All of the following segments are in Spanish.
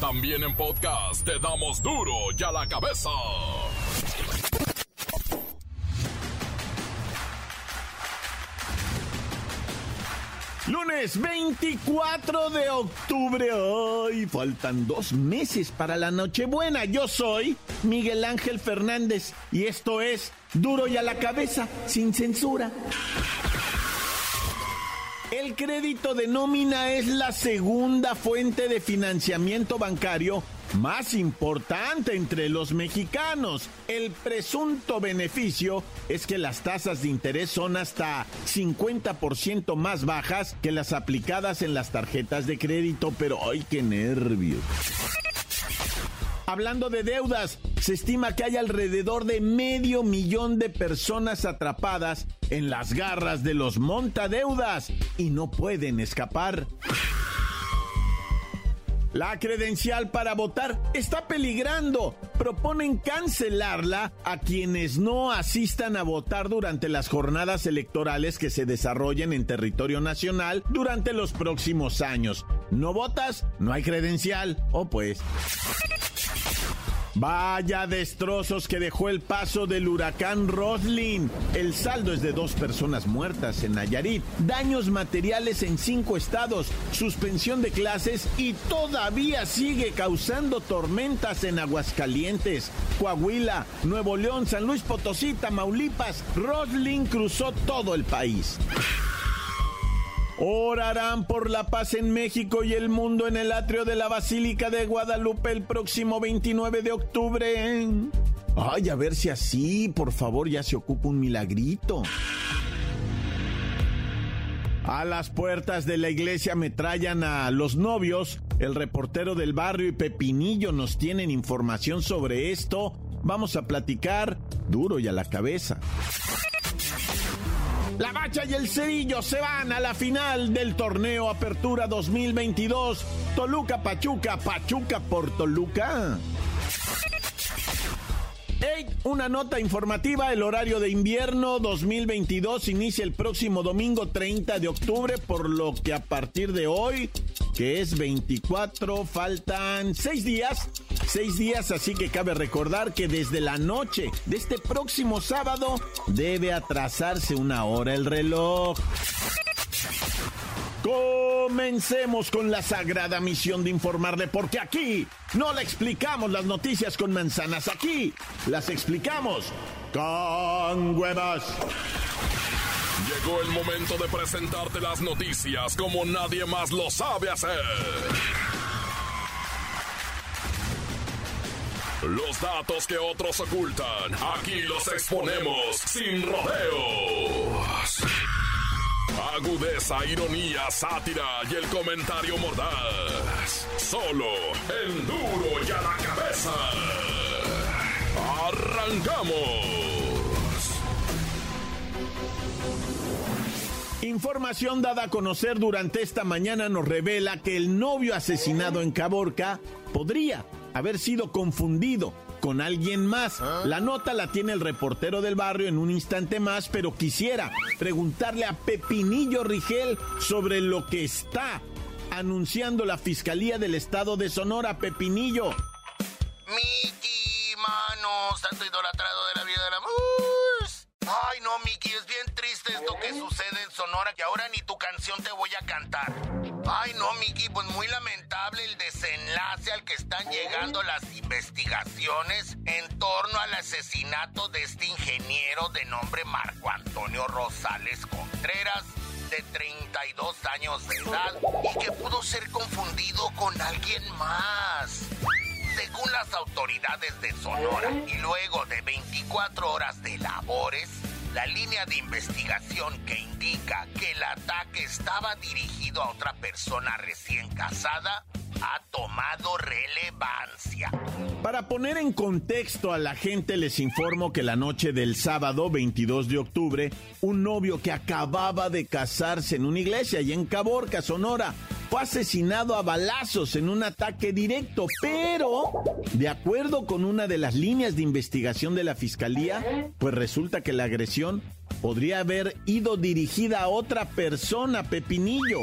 También en podcast te damos duro y a la cabeza. Lunes 24 de octubre. Hoy faltan dos meses para la Nochebuena. Yo soy Miguel Ángel Fernández y esto es Duro y a la cabeza, sin censura. El crédito de nómina es la segunda fuente de financiamiento bancario más importante entre los mexicanos. El presunto beneficio es que las tasas de interés son hasta 50% más bajas que las aplicadas en las tarjetas de crédito, pero ¡ay, qué nervios! Hablando de deudas, se estima que hay alrededor de medio millón de personas atrapadas en las garras de los montadeudas y no pueden escapar. La credencial para votar está peligrando. Proponen cancelarla a quienes no asistan a votar durante las jornadas electorales que se desarrollen en territorio nacional durante los próximos años. ¿No votas? No hay credencial. O oh, pues. Vaya destrozos que dejó el paso del huracán Roslin. El saldo es de dos personas muertas en Nayarit, daños materiales en cinco estados, suspensión de clases y todavía sigue causando tormentas en Aguascalientes, Coahuila, Nuevo León, San Luis Potosí, Tamaulipas. Roslin cruzó todo el país. Orarán por la paz en México y el mundo en el atrio de la Basílica de Guadalupe el próximo 29 de octubre. Ay, a ver si así, por favor, ya se ocupa un milagrito. A las puertas de la iglesia metrallan a los novios. El reportero del barrio y Pepinillo nos tienen información sobre esto. Vamos a platicar duro y a la cabeza. La Bacha y el Cerillo se van a la final del torneo Apertura 2022. Toluca Pachuca, Pachuca por Toluca. Hey, una nota informativa, el horario de invierno 2022 inicia el próximo domingo 30 de octubre, por lo que a partir de hoy, que es 24, faltan 6 días seis días, así que cabe recordar que desde la noche de este próximo sábado debe atrasarse una hora el reloj. Comencemos con la sagrada misión de informarle, porque aquí no le explicamos las noticias con manzanas, aquí las explicamos con huevas. Llegó el momento de presentarte las noticias como nadie más lo sabe hacer. Los datos que otros ocultan, aquí los exponemos sin rodeos. Agudeza, ironía, sátira y el comentario mordaz. Solo el duro y a la cabeza. ¡Arrancamos! Información dada a conocer durante esta mañana nos revela que el novio asesinado en Caborca podría haber sido confundido con alguien más. La nota la tiene el reportero del barrio en un instante más, pero quisiera preguntarle a Pepinillo Rigel sobre lo que está anunciando la Fiscalía del Estado de Sonora, Pepinillo. Miki, mano, santo idolatrado de la vida de la... Ay, no, Miki, es bien triste esto que sucede Sonora, que ahora ni tu canción te voy a cantar. Ay, no, Miki, pues muy lamentable el desenlace al que están llegando las investigaciones en torno al asesinato de este ingeniero de nombre Marco Antonio Rosales Contreras de 32 años de edad y que pudo ser confundido con alguien más. Según las autoridades de Sonora y luego de 24 horas de labores, la línea de investigación que indica que el ataque estaba dirigido a otra persona recién casada ha tomado relevancia. Para poner en contexto a la gente les informo que la noche del sábado 22 de octubre, un novio que acababa de casarse en una iglesia y en Caborca, Sonora, fue asesinado a balazos en un ataque directo, pero de acuerdo con una de las líneas de investigación de la fiscalía, pues resulta que la agresión podría haber ido dirigida a otra persona, Pepinillo.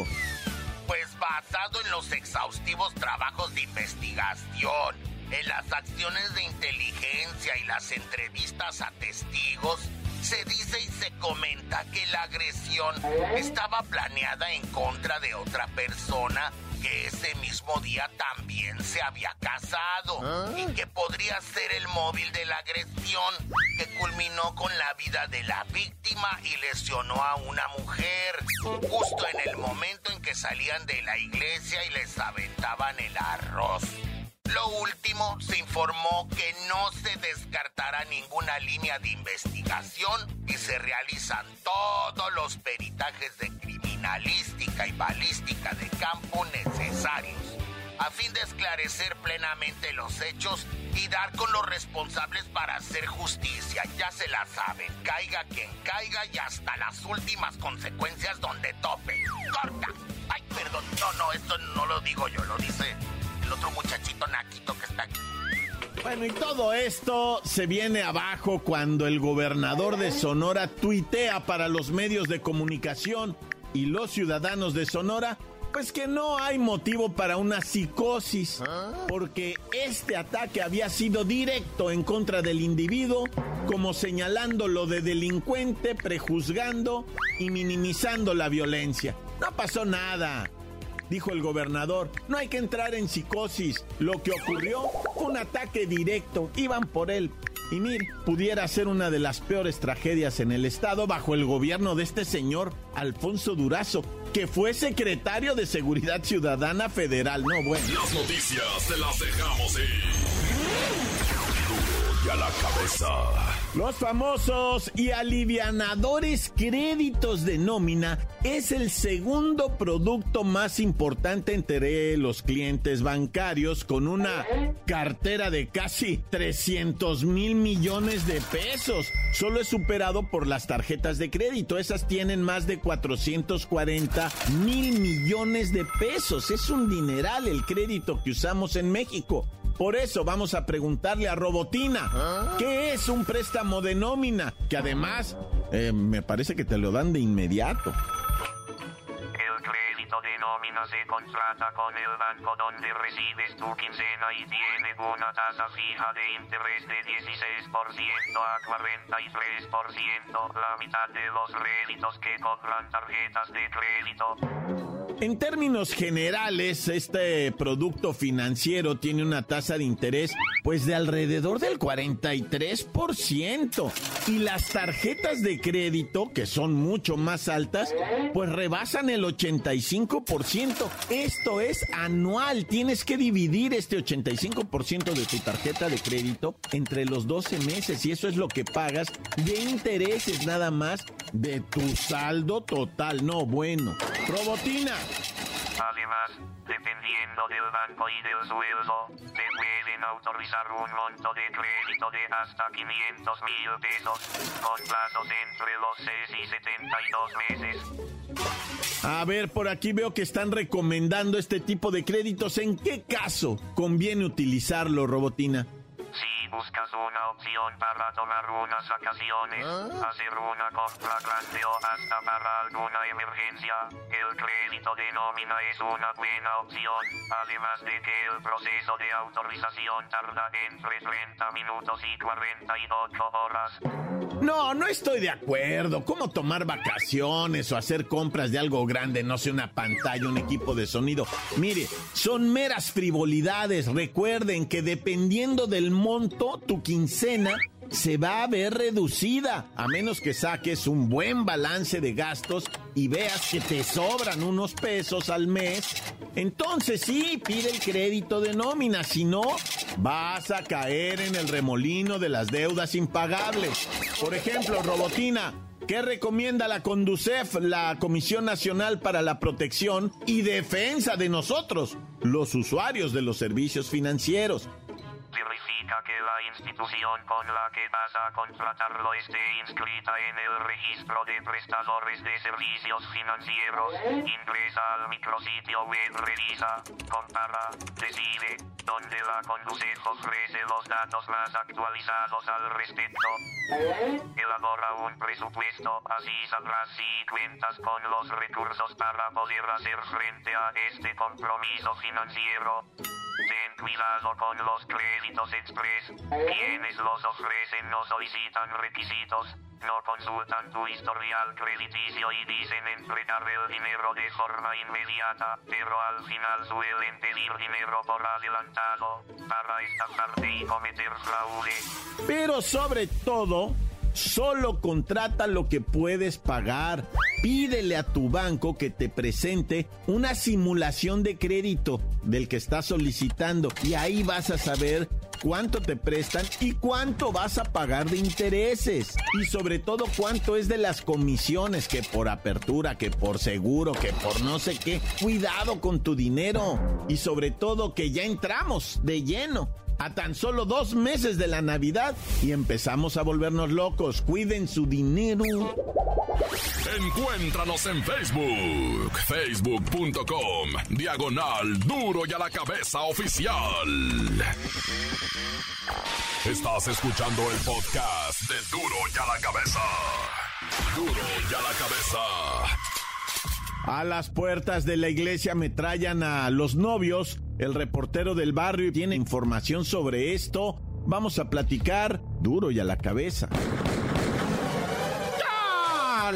Pues basado en los exhaustivos trabajos de investigación, en las acciones de inteligencia y las entrevistas a testigos, se dice y se comenta que la agresión estaba planeada en contra de otra persona que ese mismo día también se había casado ¿Ah? y que podría ser el móvil de la agresión que culminó con la vida de la víctima y lesionó a una mujer justo en el momento en que salían de la iglesia y les aventaban el arroz. Lo último, se informó que no se descartará ninguna línea de investigación y se realizan todos los peritajes de criminalística y balística de campo necesarios a fin de esclarecer plenamente los hechos y dar con los responsables para hacer justicia. Ya se la saben, caiga quien caiga y hasta las últimas consecuencias donde tope. ¡Corta! Ay, perdón, no, no, esto no lo digo yo, lo dice el otro muchachito naquito que está aquí. Bueno, y todo esto se viene abajo cuando el gobernador de Sonora tuitea para los medios de comunicación y los ciudadanos de Sonora, pues que no hay motivo para una psicosis, porque este ataque había sido directo en contra del individuo, como señalándolo de delincuente, prejuzgando y minimizando la violencia. No pasó nada dijo el gobernador. No hay que entrar en psicosis. Lo que ocurrió fue un ataque directo. Iban por él. Y mire, pudiera ser una de las peores tragedias en el estado bajo el gobierno de este señor Alfonso Durazo, que fue secretario de Seguridad Ciudadana Federal. No, bueno. Las noticias te las dejamos Y a la cabeza. Los famosos y alivianadores créditos de nómina es el segundo producto más importante entre los clientes bancarios con una cartera de casi 300 mil millones de pesos. Solo es superado por las tarjetas de crédito. Esas tienen más de 440 mil millones de pesos. Es un dineral el crédito que usamos en México. Por eso vamos a preguntarle a Robotina, ¿Ah? ¿qué es un préstamo de nómina? Que además eh, me parece que te lo dan de inmediato. El crédito de nómina se contrata con el banco donde recibes tu quincena y tiene una tasa fija de interés de 16% a 43%, la mitad de los créditos que cobran tarjetas de crédito. En términos generales, este producto financiero tiene una tasa de interés pues de alrededor del 43%. Y las tarjetas de crédito, que son mucho más altas, pues rebasan el 85%. Esto es anual. Tienes que dividir este 85% de tu tarjeta de crédito entre los 12 meses y eso es lo que pagas de intereses nada más de tu saldo total. No, bueno. Robotina. Además, dependiendo del banco y del sueldo, te pueden autorizar un monto de crédito de hasta 500 mil pesos, con plazos entre los 6 y 72 meses. A ver, por aquí veo que están recomendando este tipo de créditos. ¿En qué caso conviene utilizarlo, Robotina? Buscas una opción para tomar unas vacaciones, ¿Ah? hacer una compra grande o hasta para alguna emergencia, el crédito de nómina es una buena opción, además de que el proceso de autorización tarda entre 30 minutos y 48 horas. No, no estoy de acuerdo. ¿Cómo tomar vacaciones o hacer compras de algo grande, no sé, una pantalla, un equipo de sonido? Mire, son meras frivolidades. Recuerden que dependiendo del monto tu quincena se va a ver reducida, a menos que saques un buen balance de gastos y veas que te sobran unos pesos al mes. Entonces sí, pide el crédito de nómina, si no, vas a caer en el remolino de las deudas impagables. Por ejemplo, Robotina, ¿Qué recomienda la Conducef, la Comisión Nacional para la Protección y Defensa de nosotros, los usuarios de los servicios financieros? Indica que la institución con la que vas a contratarlo esté inscrita en el registro de prestadores de servicios financieros. Ingresa al micrositio web, revisa, compara, decide, donde la Conducef ofrece los datos más actualizados al respecto. Elabora un presupuesto, así sabrás si cuentas con los recursos para poder hacer frente a este compromiso financiero. Ten cuidado con los créditos express. Quienes los ofrecen no solicitan requisitos, no consultan tu historial crediticio y dicen entregar el dinero de forma inmediata, pero al final suelen pedir dinero por adelantado para estafarte y cometer fraude. Pero sobre todo, solo contrata lo que puedes pagar. Pídele a tu banco que te presente una simulación de crédito del que estás solicitando y ahí vas a saber cuánto te prestan y cuánto vas a pagar de intereses. Y sobre todo cuánto es de las comisiones que por apertura, que por seguro, que por no sé qué. Cuidado con tu dinero. Y sobre todo que ya entramos de lleno a tan solo dos meses de la Navidad y empezamos a volvernos locos. Cuiden su dinero. Encuéntranos en Facebook, facebook.com, diagonal duro y a la cabeza oficial. Estás escuchando el podcast de Duro y a la cabeza. Duro y a la cabeza. A las puertas de la iglesia metrallan a los novios. El reportero del barrio tiene información sobre esto. Vamos a platicar duro y a la cabeza.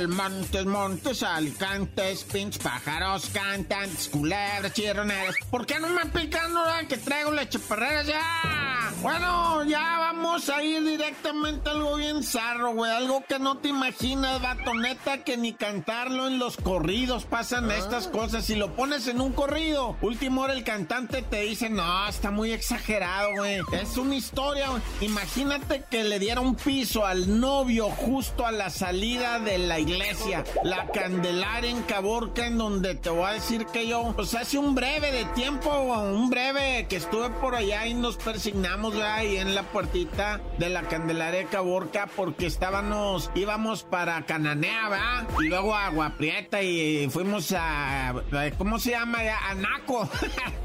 Montes, montes, alicantes, pinches pájaros, cantantes, culebras, chirroneras. ¿Por qué no me pican ahora que traigo leche perrera ya? Bueno, ya vamos a ir directamente a algo bien zarro, güey. Algo que no te imaginas, batoneta, que ni cantarlo en los corridos pasan estas cosas. Si lo pones en un corrido, último hora el cantante te dice, no, está muy exagerado, güey. Es una historia, güey. Imagínate que le diera un piso al novio justo a la salida de la iglesia, la Candelaria en Caborca, en donde te voy a decir que yo, pues hace un breve de tiempo, un breve que estuve por allá y nos persignamos ahí en la puertita de la Candelaria de Caborca porque estábamos, íbamos para Cananea, ¿verdad? Y luego a Aguaprieta y fuimos a, ¿cómo se llama? A Naco,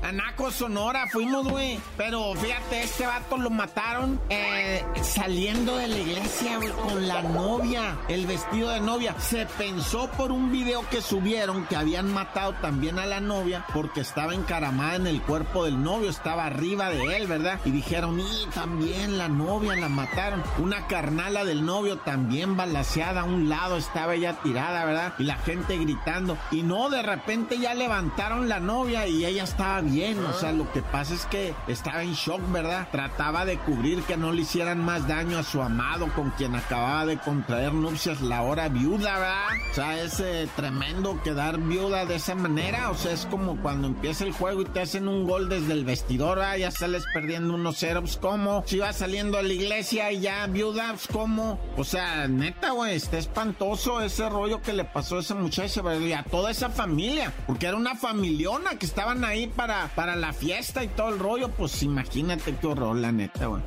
a Naco Sonora fuimos, güey. Pero fíjate, este vato lo mataron eh, saliendo de la iglesia, con la novia, el vestido de novia. Se pensó por un video que subieron que habían matado también a la novia porque estaba encaramada en el cuerpo del novio, estaba arriba de él, ¿verdad? Y dijeron, también la novia la mataron. Una carnala del novio también balaseada a un lado estaba ella tirada, ¿verdad? Y la gente gritando. Y no, de repente ya levantaron la novia y ella estaba bien. O sea, lo que pasa es que estaba en shock, ¿verdad? Trataba de cubrir que no le hicieran más daño a su amado con quien acababa de contraer nupcias, la hora viuda, ¿verdad? O sea, es eh, tremendo quedar viuda de esa manera. O sea, es como cuando empieza el juego y te hacen un gol desde el vestidor, ¿verdad? Ya sales perdiendo 1-0 pues cómo, si va saliendo a la iglesia y ya viuda, pues cómo. O sea, neta, güey, está espantoso ese rollo que le pasó a esa muchacha, ¿verdad? Y a toda esa familia, porque era una familiona que estaban ahí para, para la fiesta y todo el rollo, pues imagínate qué horror, la neta, güey.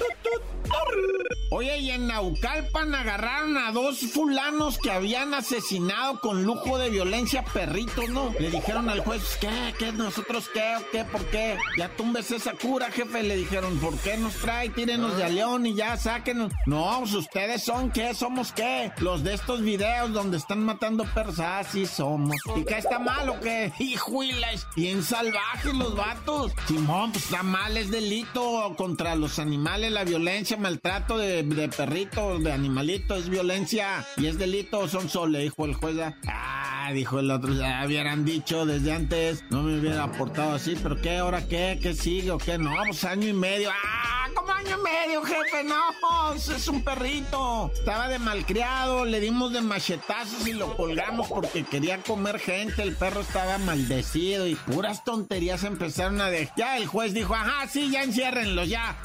Oye, y en Naucalpan agarraron a dos fulanos que habían asesinado con lujo de violencia perritos, ¿no? Le dijeron al juez, ¿qué? ¿Qué? ¿Nosotros qué? ¿O qué? ¿Por qué? Ya tumbes esa cura, jefe. Le dijeron, ¿por qué nos trae? Tírenos de a león y ya, sáquenos. No, pues ustedes son qué, somos qué. Los de estos videos donde están matando perros, ah, somos. ¿Y qué está mal o qué? Hijuiles, bien salvajes los vatos. Simón, pues está mal, es delito contra los animales, la violencia, maltrato de, de perritos, de animalitos, es violencia y es delito, son solo, le dijo el juez. Ah, dijo el otro, ya hubieran dicho desde antes, no me hubiera aportado así, pero ¿qué? ¿Ahora qué? ¿Qué sigue o qué? No, pues año y medio. ¡Ah! Como año y medio, jefe! ¡No! Es un perrito. Estaba de malcriado, le dimos de machetazos y lo colgamos porque quería comer gente. El perro estaba maldecido y puras tonterías empezaron a de. Ya el juez dijo, ajá, sí, ya enciérrenlos, ya.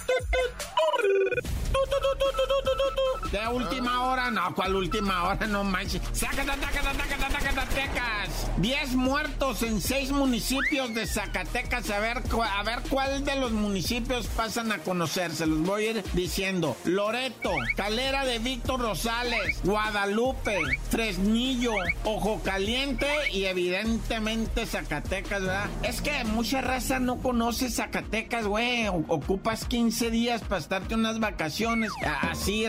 De última hora, no, ¿cuál última hora? No manches. Zacatecas. 10 muertos en 6 municipios de Zacatecas. A ver, a ver cuál de los municipios pasan a conocer. Se los voy a ir diciendo. Loreto, Calera de Víctor Rosales, Guadalupe, Fresnillo, Ojo Caliente y evidentemente Zacatecas, ¿verdad? Es que mucha raza no conoce Zacatecas, güey. Ocupas 15 días para estarte unas vacaciones. Así,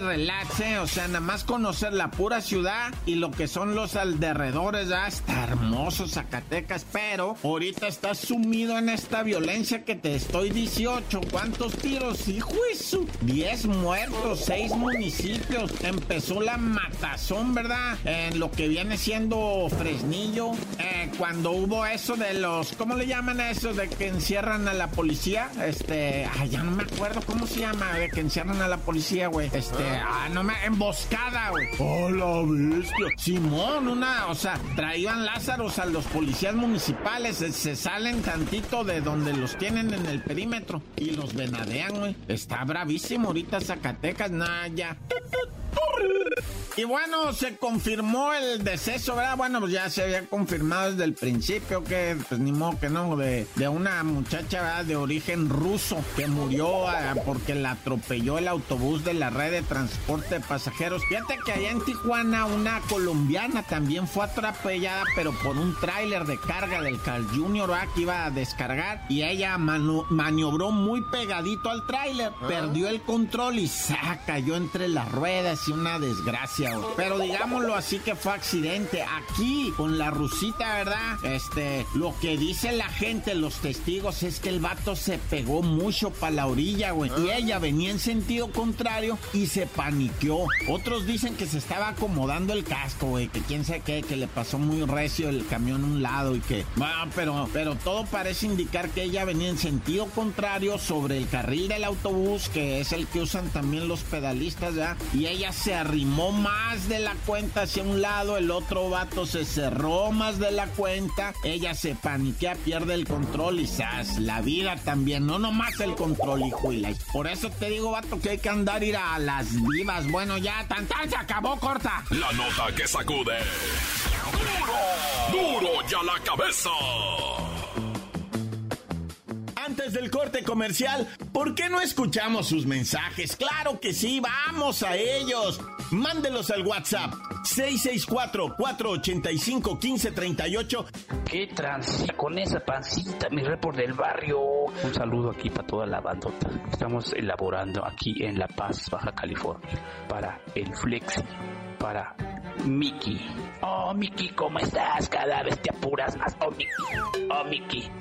relaxe. O sea, nada más conocer la pura ciudad y lo que son los alrededores, ya está hermoso Zacatecas, pero ahorita estás sumido en esta violencia que te estoy 18. ¿Cuántos tiros? Hijo eso. 10 muertos, 6 municipios. Empezó la matazón, ¿verdad? En lo que viene siendo Fresnillo. Eh, cuando hubo eso de los, ¿cómo le llaman a eso? De que encierran a la policía. Este, ay, ya no me acuerdo cómo se llama, de que encierran a la policía, güey. Este, ah, no emboscada, güey. Hola, bestia. Simón, una, o sea, traían Lázaros a los policías municipales, se, salen tantito de donde los tienen en el perímetro y los venadean, güey. Está bravísimo ahorita Zacatecas, nada, ya. Y bueno, se confirmó el deceso, ¿verdad? Bueno, pues ya se había confirmado desde el principio que, pues ni modo que no, de, de una muchacha, ¿verdad? De origen ruso que murió ah, porque la atropelló el autobús de la red de transporte de pasajeros. Fíjate que allá en Tijuana una colombiana también fue atropellada, pero por un tráiler de carga del Carl Junior, ¿verdad? Que iba a descargar y ella maniobró muy pegadito al tráiler, ah. perdió el control y se cayó entre las ruedas y una desgracia pero digámoslo así que fue accidente. Aquí, con la rusita, ¿verdad? Este, lo que dice la gente, los testigos, es que el vato se pegó mucho para la orilla, güey. Y ah. ella venía en sentido contrario y se paniqueó. Otros dicen que se estaba acomodando el casco, güey. Que quién sabe qué, que le pasó muy recio el camión a un lado y que. Bueno, pero, pero todo parece indicar que ella venía en sentido contrario sobre el carril del autobús, que es el que usan también los pedalistas, ¿ya? Y ella se arrimó más más de la cuenta hacia un lado, el otro vato se cerró más de la cuenta, ella se paniquea, pierde el control y ¡zas! La vida también, no nomás el control, hijo y la... Por eso te digo, vato, que hay que andar ir a las vivas. Bueno, ya, tan tan, se acabó, corta. La nota que sacude. ¡Duro! ¡Duro ya la cabeza! Del corte comercial, ¿por qué no escuchamos sus mensajes? Claro que sí, vamos a ellos. Mándelos al WhatsApp 664-485-1538. ¿Qué transita con esa pancita, mi report del barrio? Un saludo aquí para toda la bandota. Estamos elaborando aquí en La Paz, Baja California, para el Flexi, para Mickey. Oh, Mickey, ¿cómo estás? Cada vez te apuras más. Oh, Mickey. Oh, Mickey.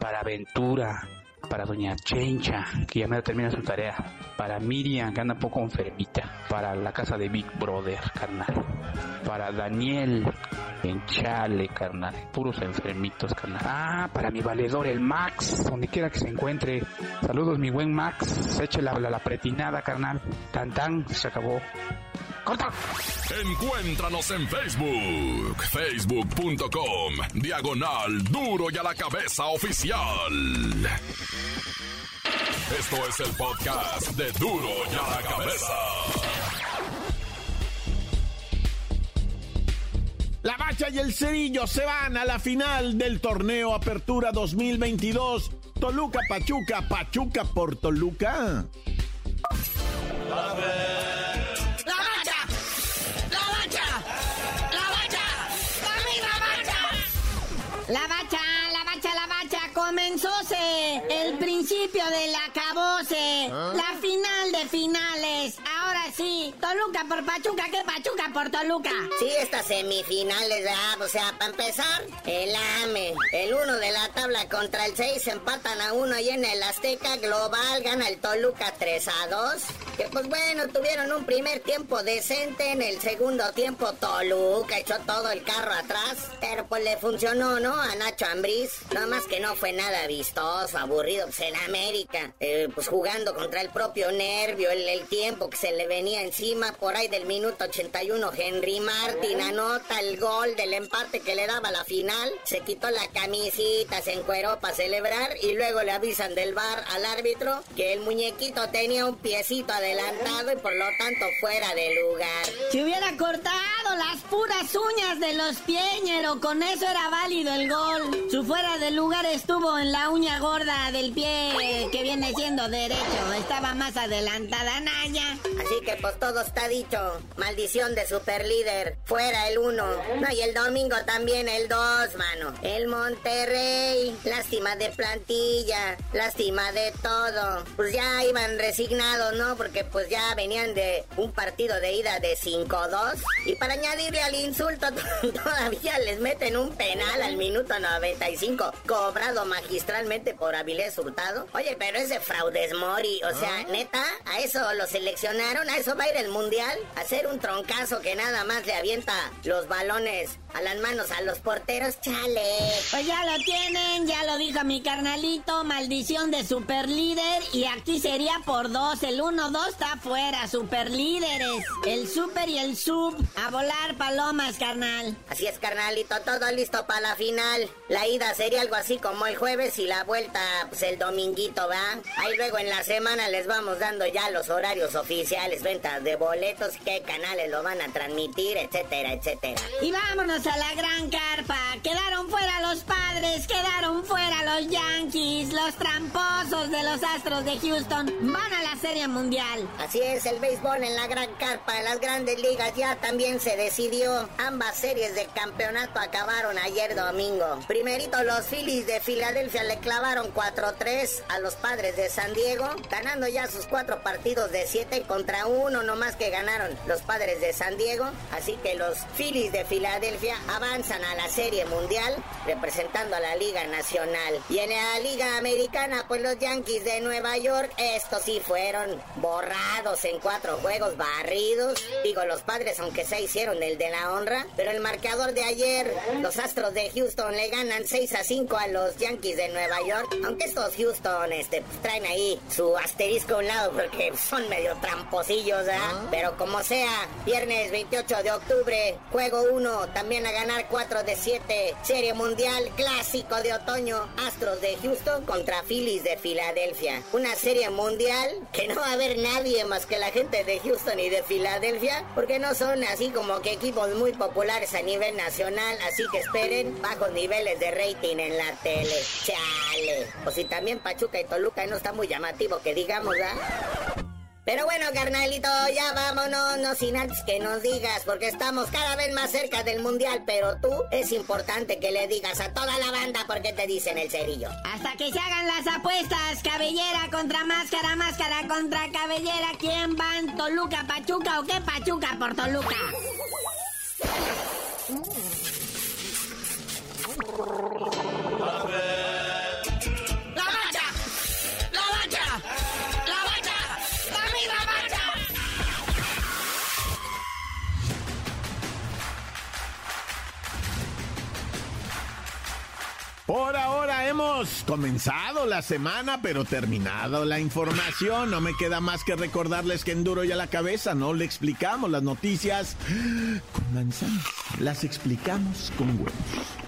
Para Aventura para doña Chencha, que ya me termina su tarea, para Miriam, que anda un poco enfermita, para la casa de Big Brother, carnal, para Daniel, en Chale, carnal, puros enfermitos, carnal. Ah, para mi valedor, el Max, donde quiera que se encuentre. Saludos, mi buen Max, eche la, la, la pretinada, carnal. Tan tan, se acabó. Encuéntranos en Facebook, facebook.com, diagonal duro y a la cabeza oficial. Esto es el podcast de duro y a la cabeza. La Bacha y el Cerillo se van a la final del torneo Apertura 2022. Toluca Pachuca, Pachuca por Toluca. La comenzóse el principio del acabose, ¿Ah? la final de finales. Sí, Toluca por Pachuca, ¿qué Pachuca por Toluca? Sí, estas semifinales, o sea, para empezar, el AME, el uno de la tabla contra el 6 empatan a uno y en el Azteca Global gana el Toluca 3 a 2. Que pues bueno, tuvieron un primer tiempo decente, en el segundo tiempo Toluca echó todo el carro atrás, pero pues le funcionó, ¿no? A Nacho Ambriz, nada más que no fue nada vistoso, aburrido, pues en América, eh, pues jugando contra el propio nervio, el, el tiempo que se le venía encima encima por ahí del minuto 81. Henry Martin anota el gol del empate que le daba la final. Se quitó la camisita, se encueró para celebrar y luego le avisan del bar al árbitro que el muñequito tenía un piecito adelantado y por lo tanto fuera de lugar. Si hubiera cortado las puras uñas de los pieñero, con eso era válido el gol. Su fuera de lugar estuvo en la uña gorda del pie que viene siendo derecho. Estaba más adelantada Naya. Así que pues todo está dicho. Maldición de super líder. Fuera el uno. No, y el domingo también el dos, mano. El Monterrey. Lástima de plantilla. Lástima de todo. Pues ya iban resignados, ¿no? Porque pues ya venían de un partido de ida de 5-2. Y para añadirle al insulto, todavía les meten un penal al minuto 95. Cobrado magistralmente por Avilés Hurtado. Oye, pero ese fraudes Mori, o sea, neta, a eso lo seleccionaron, a eso va a ir el mundial, a hacer un troncazo que nada más le avienta los balones a las manos a los porteros, chale. Pues ya lo tienen, ya lo dijo mi carnalito, maldición de super líder y aquí sería por dos, el 1-2 está fuera, super líderes, el super y el sub, a volar palomas, carnal. Así es, carnalito, todo listo para la final. La ida sería algo así como el jueves y la vuelta, pues el dominguito, ¿va? Ahí luego en la semana les vamos dando ya los horarios oficiales, ventas de boletos, qué canales lo van a transmitir, etcétera, etcétera. Y vámonos a la gran carpa. Quedaron fuera los padres, quedaron fuera los Yankees, los tramposos de los Astros de Houston. Van a la Serie Mundial. Así es, el béisbol en la gran carpa, en las grandes ligas ya también se decidió. Ambas series de campeonato acabaron ayer domingo. Primerito los Phillies de Filadelfia le clavaron 4-3 a los padres de San Diego, ganando ya sus cuatro partidos de 7 contra uno, nomás que ganaron los padres de San Diego. Así que los Phillies de Filadelfia avanzan a la Serie Mundial representando a la Liga Nacional. Y en la Liga Americana, pues los Yankees de Nueva York, estos sí fueron borrados en cuatro juegos barridos. Digo, los padres, aunque se hicieron el de la honra, pero el marcador de ayer, los Astros de Houston le ganan 6 a 5 a los Yankees de Nueva York. Aunque estos Houston este, pues, traen ahí su asterisco a un lado porque son medio tramposillos, ¿verdad? Pero como sea, viernes 28 de octubre, juego 1, también a ganar 4 de 7, Serie Mundial Clásico de Otoño, Astros de Houston contra Phillies de Filadelfia. Una Serie Mundial que no va a haber nadie más que la gente de Houston y de Filadelfia, porque no son así como que equipos muy populares a nivel nacional, así que esperen bajos niveles de rating en la tele. Chale. O si también Pachuca y Toluca no está muy llamativo que digamos, ¿verdad? Pero bueno, carnalito, ya vámonos, no sin antes que nos digas, porque estamos cada vez más cerca del mundial, pero tú es importante que le digas a toda la banda por qué te dicen el cerillo. Hasta que se hagan las apuestas, cabellera contra máscara, máscara contra cabellera, ¿quién van? ¿Toluca, Pachuca o qué Pachuca por Toluca? ¡La Por ahora hemos comenzado la semana, pero terminado la información. No me queda más que recordarles que en duro y a la cabeza no le explicamos las noticias con manzanas. Las explicamos con huevos.